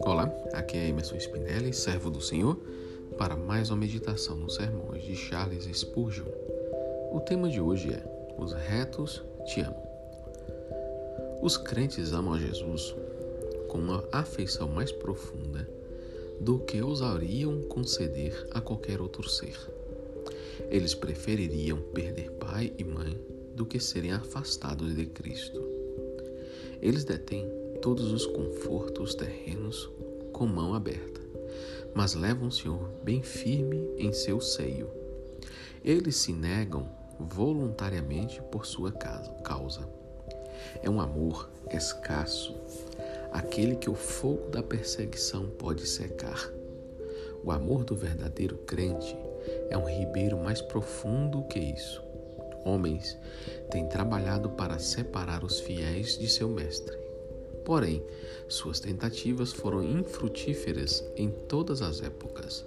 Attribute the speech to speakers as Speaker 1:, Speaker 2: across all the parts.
Speaker 1: Olá, aqui é Emerson Spinelli, servo do Senhor, para mais uma meditação nos sermões de Charles Spurgeon. O tema de hoje é Os retos te amam. Os crentes amam a Jesus com uma afeição mais profunda do que ousariam conceder a qualquer outro ser. Eles prefeririam perder pai e mãe do que serem afastados de Cristo. Eles detêm todos os confortos terrenos com mão aberta, mas levam o Senhor bem firme em seu seio. Eles se negam voluntariamente por sua causa. É um amor escasso, aquele que o fogo da perseguição pode secar. O amor do verdadeiro crente é um ribeiro mais profundo que isso. Homens têm trabalhado para separar os fiéis de seu mestre. Porém, suas tentativas foram infrutíferas em todas as épocas.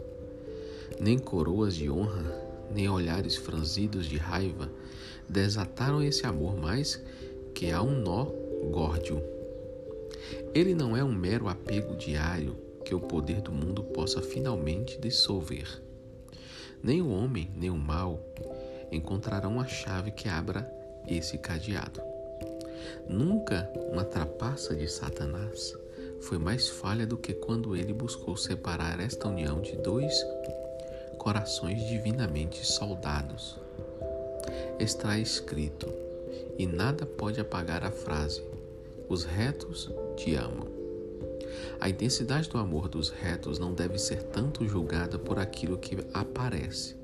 Speaker 1: Nem coroas de honra, nem olhares franzidos de raiva desataram esse amor mais que a um nó górdio. Ele não é um mero apego diário que o poder do mundo possa finalmente dissolver. Nem o homem, nem o mal encontrarão a chave que abra esse cadeado. Nunca uma trapaça de Satanás foi mais falha do que quando ele buscou separar esta união de dois corações divinamente soldados. Está escrito, e nada pode apagar a frase: Os retos te amam. A intensidade do amor dos retos não deve ser tanto julgada por aquilo que aparece,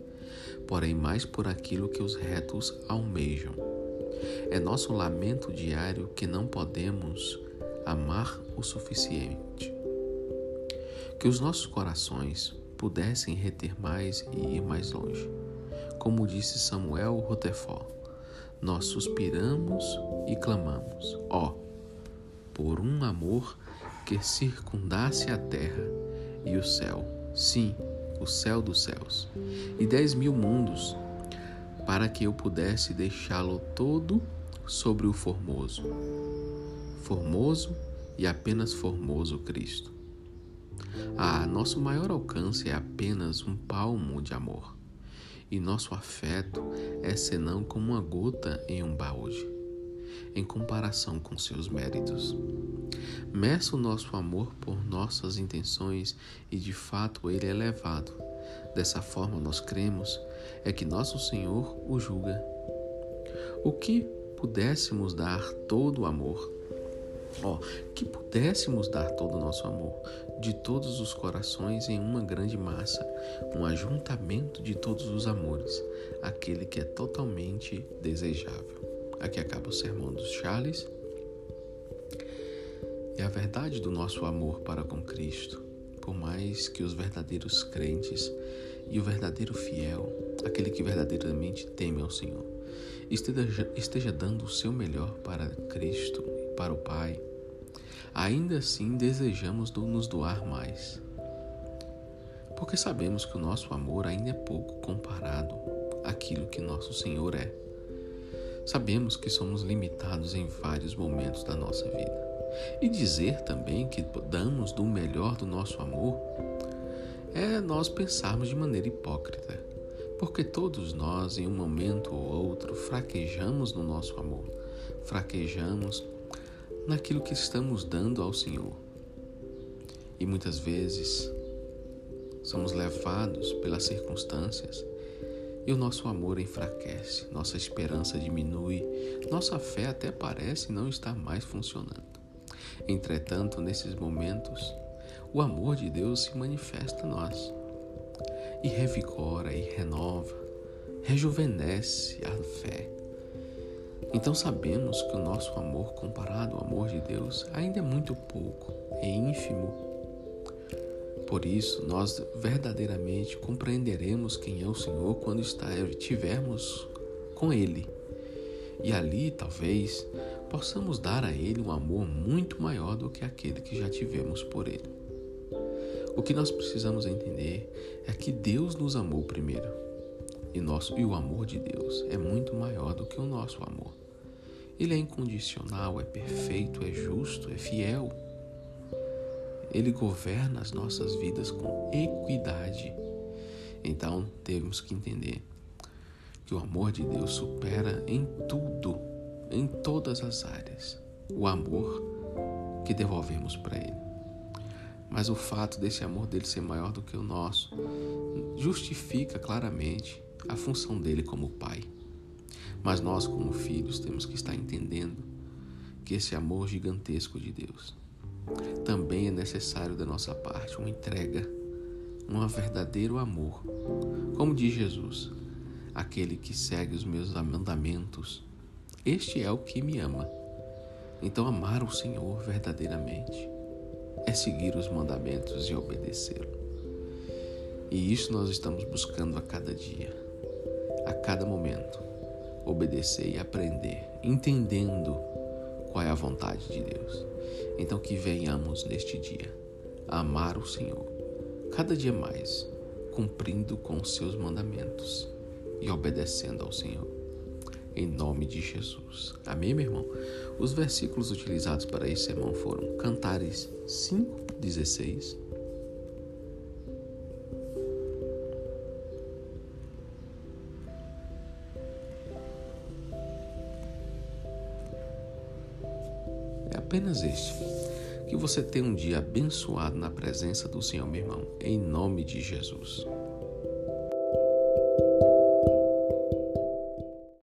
Speaker 1: porém mais por aquilo que os retos almejam. É nosso lamento diário que não podemos amar o suficiente. Que os nossos corações pudessem reter mais e ir mais longe. Como disse Samuel Rutherford, nós suspiramos e clamamos, ó, oh, por um amor que circundasse a terra e o céu, sim, o céu dos céus, e dez mil mundos, para que eu pudesse deixá-lo todo sobre o formoso. Formoso e apenas formoso Cristo. Ah, nosso maior alcance é apenas um palmo de amor, e nosso afeto é senão como uma gota em um balde em comparação com seus méritos. Meça o nosso amor por nossas intenções e de fato ele é elevado. Dessa forma nós cremos é que nosso Senhor o julga. O que pudéssemos dar todo o amor, ó, que pudéssemos dar todo o nosso amor, de todos os corações em uma grande massa, um ajuntamento de todos os amores, aquele que é totalmente desejável. Aqui acaba o sermão dos Charles. É a verdade do nosso amor para com Cristo, por mais que os verdadeiros crentes e o verdadeiro fiel, aquele que verdadeiramente teme ao Senhor, esteja, esteja dando o seu melhor para Cristo e para o Pai, ainda assim desejamos nos doar mais. Porque sabemos que o nosso amor ainda é pouco comparado àquilo que nosso Senhor é. Sabemos que somos limitados em vários momentos da nossa vida. E dizer também que damos do melhor do nosso amor é nós pensarmos de maneira hipócrita, porque todos nós, em um momento ou outro, fraquejamos no nosso amor, fraquejamos naquilo que estamos dando ao Senhor. E muitas vezes somos levados pelas circunstâncias e o nosso amor enfraquece, nossa esperança diminui, nossa fé até parece não estar mais funcionando. Entretanto, nesses momentos, o amor de Deus se manifesta a nós e revigora e renova, rejuvenesce a fé. Então sabemos que o nosso amor comparado ao amor de Deus ainda é muito pouco, é ínfimo por isso, nós verdadeiramente compreenderemos quem é o Senhor quando estivermos com Ele. E ali, talvez, possamos dar a Ele um amor muito maior do que aquele que já tivemos por Ele. O que nós precisamos entender é que Deus nos amou primeiro. E, nosso, e o amor de Deus é muito maior do que o nosso amor. Ele é incondicional, é perfeito, é justo, é fiel. Ele governa as nossas vidas com equidade. Então, temos que entender que o amor de Deus supera em tudo, em todas as áreas, o amor que devolvemos para Ele. Mas o fato desse amor dele ser maior do que o nosso justifica claramente a função dele como pai. Mas nós, como filhos, temos que estar entendendo que esse amor gigantesco de Deus também é necessário da nossa parte uma entrega, um verdadeiro amor. Como diz Jesus, aquele que segue os meus mandamentos, este é o que me ama. Então, amar o Senhor verdadeiramente é seguir os mandamentos e obedecê-lo. E isso nós estamos buscando a cada dia, a cada momento, obedecer e aprender, entendendo qual é a vontade de Deus. Então, que venhamos neste dia amar o Senhor, cada dia mais, cumprindo com os seus mandamentos e obedecendo ao Senhor. Em nome de Jesus. Amém, meu irmão? Os versículos utilizados para esse sermão foram Cantares 5, 16. É apenas este. Que você tenha um dia abençoado na presença do Senhor, meu irmão, em nome de Jesus.